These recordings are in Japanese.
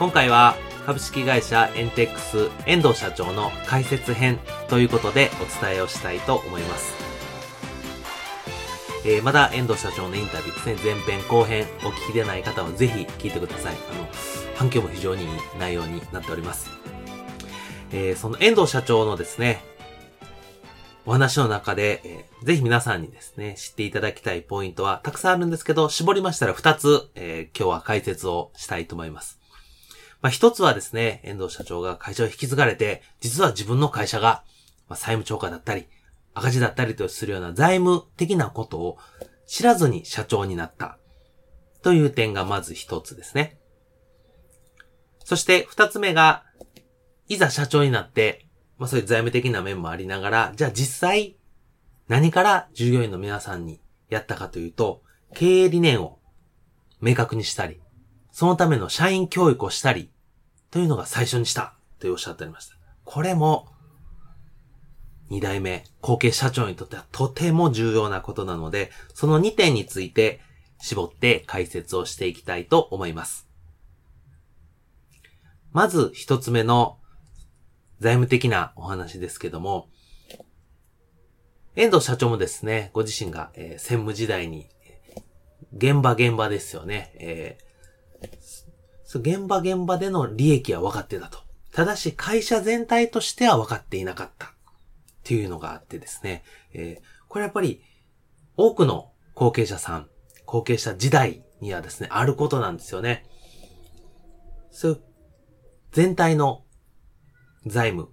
今回は株式会社エンテックス遠藤社長の解説編ということでお伝えをしたいと思います。えー、まだ遠藤社長のインタビューですね、前編後編お聞きでない方はぜひ聞いてください。あの、反響も非常にいい内容になっております。えー、その遠藤社長のですね、お話の中で、えー、ぜひ皆さんにですね、知っていただきたいポイントはたくさんあるんですけど、絞りましたら2つ、えー、今日は解説をしたいと思います。まあ、一つはですね、遠藤社長が会社を引き継がれて、実は自分の会社が、まあ、債務超過だったり、赤字だったりとするような財務的なことを知らずに社長になった。という点がまず一つですね。そして二つ目が、いざ社長になって、まあそういう財務的な面もありながら、じゃあ実際、何から従業員の皆さんにやったかというと、経営理念を明確にしたり、そのための社員教育をしたり、というのが最初にしたとおっしゃっておりました。これも、二代目後継社長にとってはとても重要なことなので、その2点について絞って解説をしていきたいと思います。まず一つ目の財務的なお話ですけども、遠藤社長もですね、ご自身が、えー、専務時代に、現場現場ですよね、えー、現場現場での利益は分かってたと。ただし会社全体としては分かっていなかった。っていうのがあってですね、えー、これやっぱり多くの後継者さん、後継者時代にはですね、あることなんですよね。そう全体の財務、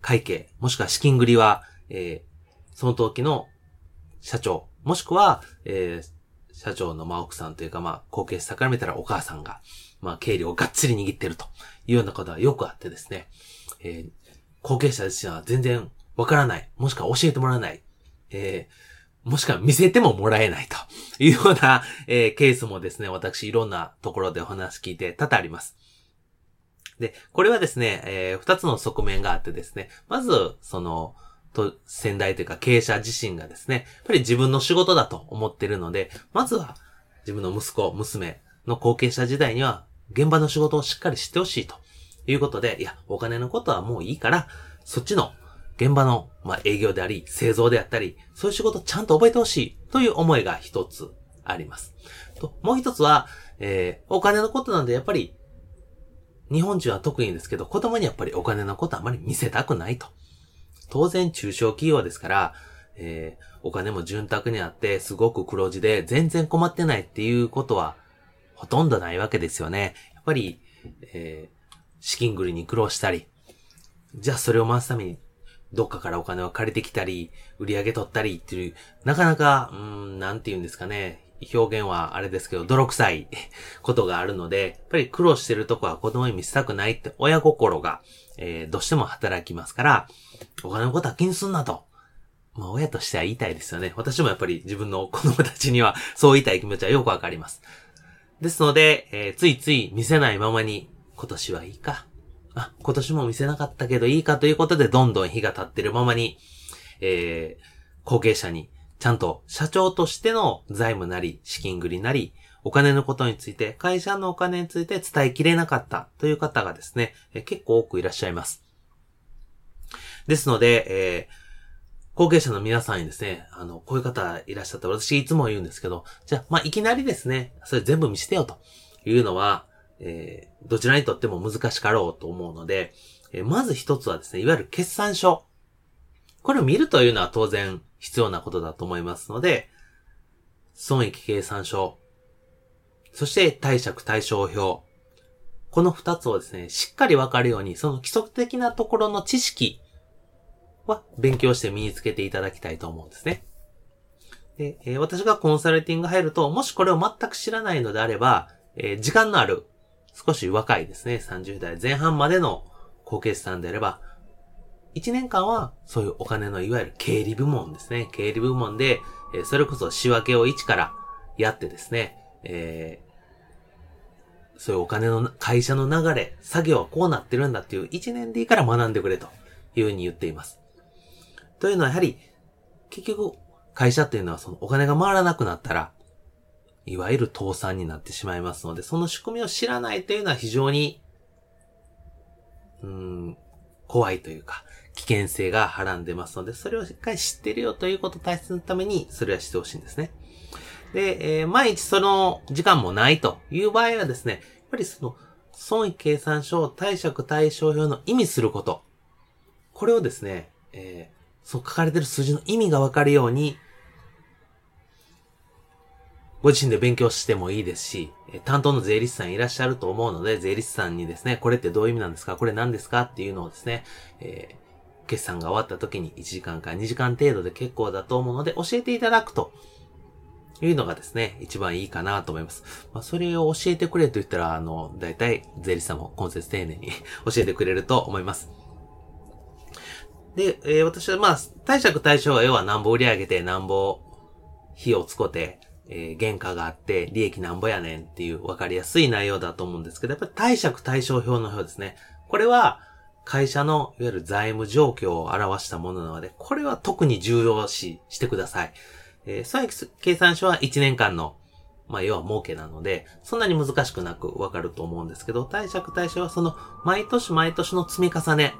会計、もしくは資金繰りは、えー、その時の社長、もしくは、えー、社長のまあ奥さんというかまあ後継者から見たらお母さんが、まあ経理をがっつり握ってるというようなことはよくあってですね、えー、後継者自身は全然わからない、もしくは教えてもらわない、えー、もしくは見せてももらえないというような、えー、ケースもですね、私いろんなところでお話聞いて多々あります。で、これはですね、えー、二つの側面があってですね、まず、その、と、先代というか経営者自身がですね、やっぱり自分の仕事だと思ってるので、まずは自分の息子、娘の後継者時代には、現場の仕事をしっかり知ってほしいということで、いや、お金のことはもういいから、そっちの現場の、まあ、営業であり、製造であったり、そういう仕事ちゃんと覚えてほしいという思いが一つあります。と、もう一つは、えー、お金のことなんでやっぱり日本人は特にですけど、子供にやっぱりお金のことあまり見せたくないと。当然中小企業ですから、えー、お金も潤沢にあって、すごく黒字で全然困ってないっていうことはほとんどないわけですよね。やっぱり、えー、資金繰りに苦労したり、じゃあそれを回すためにどっかからお金を借りてきたり、売り上げ取ったりっていう、なかなか、うん、なんて言うんですかね。表現はあれですけど、泥臭いことがあるので、やっぱり苦労してるとこは子供に見せたくないって親心が、えー、どうしても働きますから、お金のことは気にすんなと。まあ親としては言いたいですよね。私もやっぱり自分の子供たちにはそう言いたい気持ちはよくわかります。ですので、えー、ついつい見せないままに、今年はいいか。あ、今年も見せなかったけどいいかということで、どんどん日が経ってるままに、えー、後継者にちゃんと社長としての財務なり、資金繰りなり、お金のことについて、会社のお金について伝えきれなかったという方がですね、結構多くいらっしゃいます。ですので、えー、後継者の皆さんにですね、あの、こういう方いらっしゃって、私いつも言うんですけど、じゃあ、まあ、いきなりですね、それ全部見せてよというのは、えー、どちらにとっても難しかろうと思うので、えまず一つはですね、いわゆる決算書。これを見るというのは当然必要なことだと思いますので、損益計算書、そして貸借対照表。この二つをですね、しっかりわかるように、その規則的なところの知識は勉強して身につけていただきたいと思うんですね。で、え、私がコンサルティング入ると、もしこれを全く知らないのであれば、え、時間のある、少し若いですね、30代前半までの高決算であれば、1年間はそういうお金のいわゆる経理部門ですね。経理部門で、え、それこそ仕分けを一からやってですね、えー、そういうお金の、会社の流れ、作業はこうなってるんだっていう1年でいいから学んでくれというふうに言っています。というのはやはり、結局、会社っていうのはそのお金が回らなくなったら、いわゆる倒産になってしまいますので、その仕組みを知らないというのは非常に、うん、怖いというか、危険性がはらんでますので、それをしっかり知ってるよということを大切のために、それはしてほしいんですね。で、えー、毎日その時間もないという場合はですね、やっぱりその、損益計算書、貸借対照表の意味すること。これをですね、えー、そう書かれてる数字の意味がわかるように、ご自身で勉強してもいいですし、担当の税理士さんいらっしゃると思うので、税理士さんにですね、これってどういう意味なんですかこれ何ですかっていうのをですね、えー、決算が終わった時に1時間か2時間程度で結構だと思うので、教えていただくというのがですね、一番いいかなと思います。まあ、それを教えてくれと言ったら、あの、大体、税理士さんも今節丁寧に 教えてくれると思います。で、えー、私はまあ、貸借対象は要は何ぼ売り上げて何ぼ費用を使って、えー、原価があって、利益なんぼやねんっていう分かりやすい内容だと思うんですけど、やっぱり貸借対照表の表ですね。これは、会社のいわゆる財務状況を表したものなので、これは特に重要視してください。えー、損益計算書は1年間の、まあ、要は儲けなので、そんなに難しくなくわかると思うんですけど、貸借対象はその、毎年毎年の積み重ね、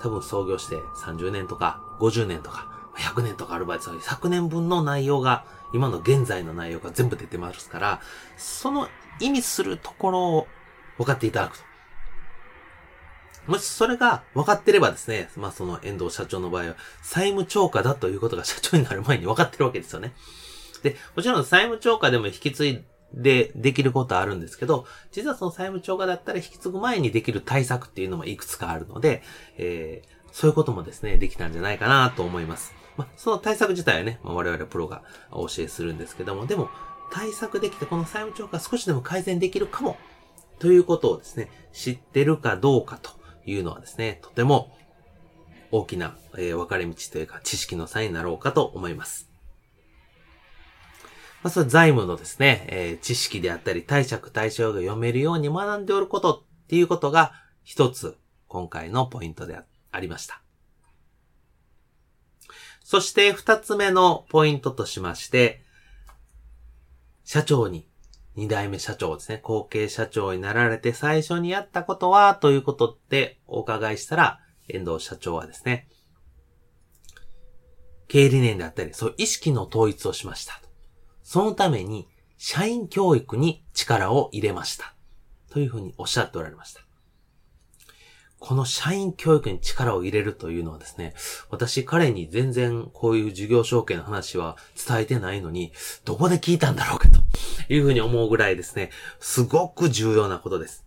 多分創業して30年とか、50年とか、100年とかある場合、100年分の内容が今の現在の内容が全部出てますから、その意味するところを分かっていただくと。もしそれが分かってればですね、まあその遠藤社長の場合は、債務超過だということが社長になる前に分かってるわけですよね。で、もちろん債務超過でも引き継いでできることはあるんですけど、実はその債務超過だったら引き継ぐ前にできる対策っていうのもいくつかあるので、えー、そういうこともですね、できたんじゃないかなと思います。まあ、その対策自体はね、まあ、我々プロがお教えするんですけども、でも、対策できて、この債務超過少しでも改善できるかも、ということをですね、知ってるかどうかというのはですね、とても大きな、えー、分かれ道というか知識の差になろうかと思います。まあ、財務のですね、えー、知識であったり、貸借対象が読めるように学んでおることっていうことが一つ今回のポイントでありました。そして二つ目のポイントとしまして、社長に、二代目社長ですね、後継社長になられて最初にやったことはということってお伺いしたら、遠藤社長はですね、経営理念であったり、そういう意識の統一をしました。そのために、社員教育に力を入れました。というふうにおっしゃっておられました。この社員教育に力を入れるというのはですね、私彼に全然こういう事業承継の話は伝えてないのに、どこで聞いたんだろうかというふうに思うぐらいですね、すごく重要なことです。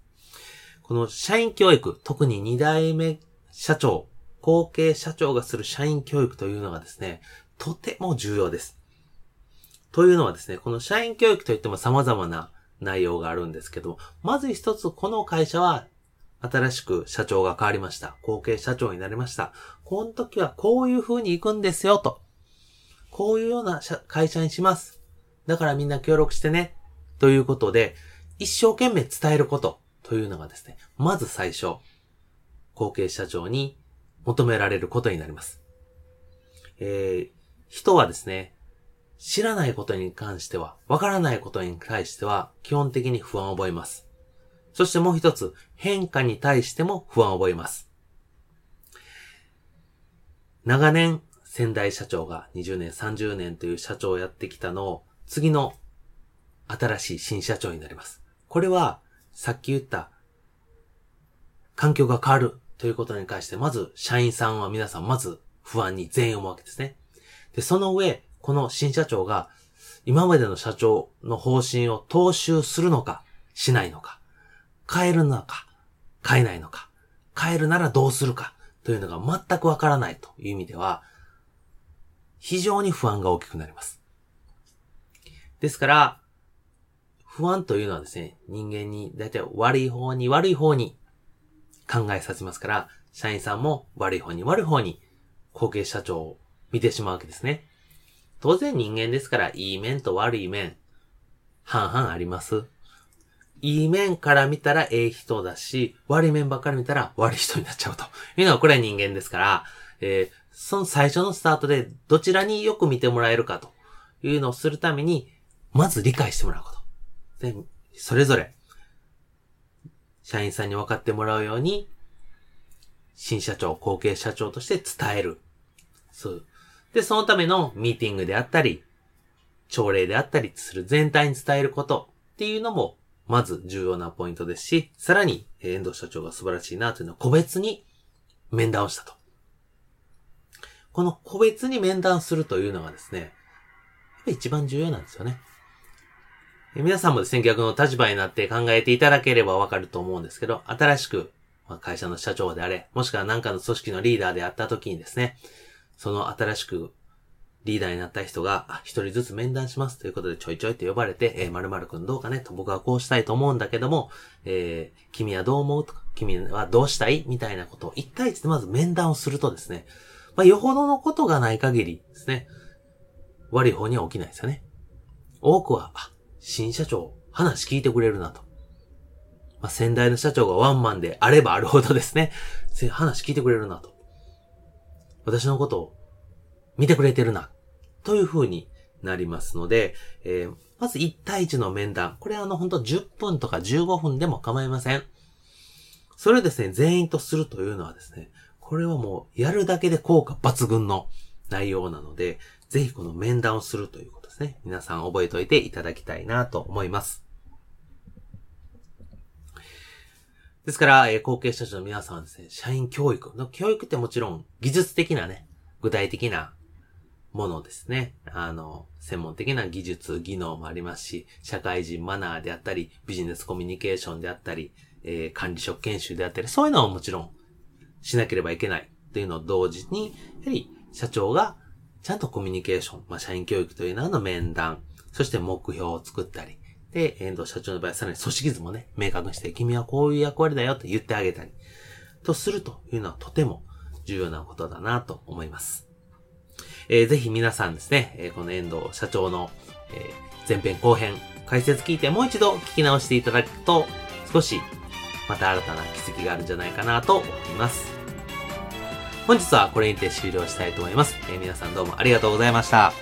この社員教育、特に2代目社長、後継社長がする社員教育というのがですね、とても重要です。というのはですね、この社員教育といっても様々な内容があるんですけど、まず一つこの会社は新しく社長が変わりました。後継社長になりました。この時はこういう風に行くんですよと。こういうような会社にします。だからみんな協力してね。ということで、一生懸命伝えることというのがですね、まず最初、後継社長に求められることになります。えー、人はですね、知らないことに関しては、わからないことに対しては、基本的に不安を覚えます。そしてもう一つ、変化に対しても不安を覚えます。長年、先代社長が20年、30年という社長をやってきたのを、次の新しい新社長になります。これは、さっき言った、環境が変わるということに関して、まず、社員さんは皆さん、まず不安に全員思うわけですね。で、その上、この新社長が、今までの社長の方針を踏襲するのか、しないのか、変えるのか、変えないのか、変えるならどうするか、というのが全くわからないという意味では、非常に不安が大きくなります。ですから、不安というのはですね、人間にだいたい悪い方に悪い方に考えさせますから、社員さんも悪い方に悪い方に後継社長を見てしまうわけですね。当然人間ですから、いい面と悪い面、半々あります。いい面から見たらええ人だし、悪い面ばっかり見たら悪い人になっちゃうというのはこれは人間ですから、えー、その最初のスタートでどちらによく見てもらえるかというのをするために、まず理解してもらうこと。で、それぞれ社員さんに分かってもらうように、新社長、後継社長として伝える。そう。で、そのためのミーティングであったり、朝礼であったりする全体に伝えることっていうのも、まず重要なポイントですし、さらに、遠藤社長が素晴らしいなというのは個別に面談をしたと。この個別に面談するというのがですね、一番重要なんですよね。皆さんもですね、逆の立場になって考えていただければわかると思うんですけど、新しく会社の社長であれ、もしくは何かの組織のリーダーであった時にですね、その新しくリーダーになった人が、一人ずつ面談しますということでちょいちょいって呼ばれて、えー、〇〇くんどうかねと僕はこうしたいと思うんだけども、えー、君はどう思うとか、君はどうしたい？みたいなことを一対一でまず面談をするとですね、まあ、よほどのことがない限りですね、悪い方には起きないですよね。多くは、あ、新社長、話聞いてくれるなと。まあ、先代の社長がワンマンであればあるほどですね、話聞いてくれるなと。私のことを見てくれてるな、という風になりますので、えー、まず1対1の面談。これはあの、本当10分とか15分でも構いません。それをですね、全員とするというのはですね、これはもう、やるだけで効果抜群の内容なので、ぜひこの面談をするということですね。皆さん覚えておいていただきたいなと思います。ですから、えー、後継者の皆さんはですね、社員教育の教育ってもちろん技術的なね、具体的なものですね。あの、専門的な技術、技能もありますし、社会人マナーであったり、ビジネスコミュニケーションであったり、えー、管理職研修であったり、そういうのはもちろんしなければいけないというのを同時に、やはり社長がちゃんとコミュニケーション、まあ、社員教育という名の面談、そして目標を作ったり、で、遠藤社長の場合はさらに組織図もね、明確にして、君はこういう役割だよって言ってあげたり、とするというのはとても重要なことだなと思います。えー、ぜひ皆さんですね、えー、この遠藤社長の、えー、前編後編、解説聞いてもう一度聞き直していただくと、少しまた新たな気づきがあるんじゃないかなと思います。本日はこれにて終了したいと思います。えー、皆さんどうもありがとうございました。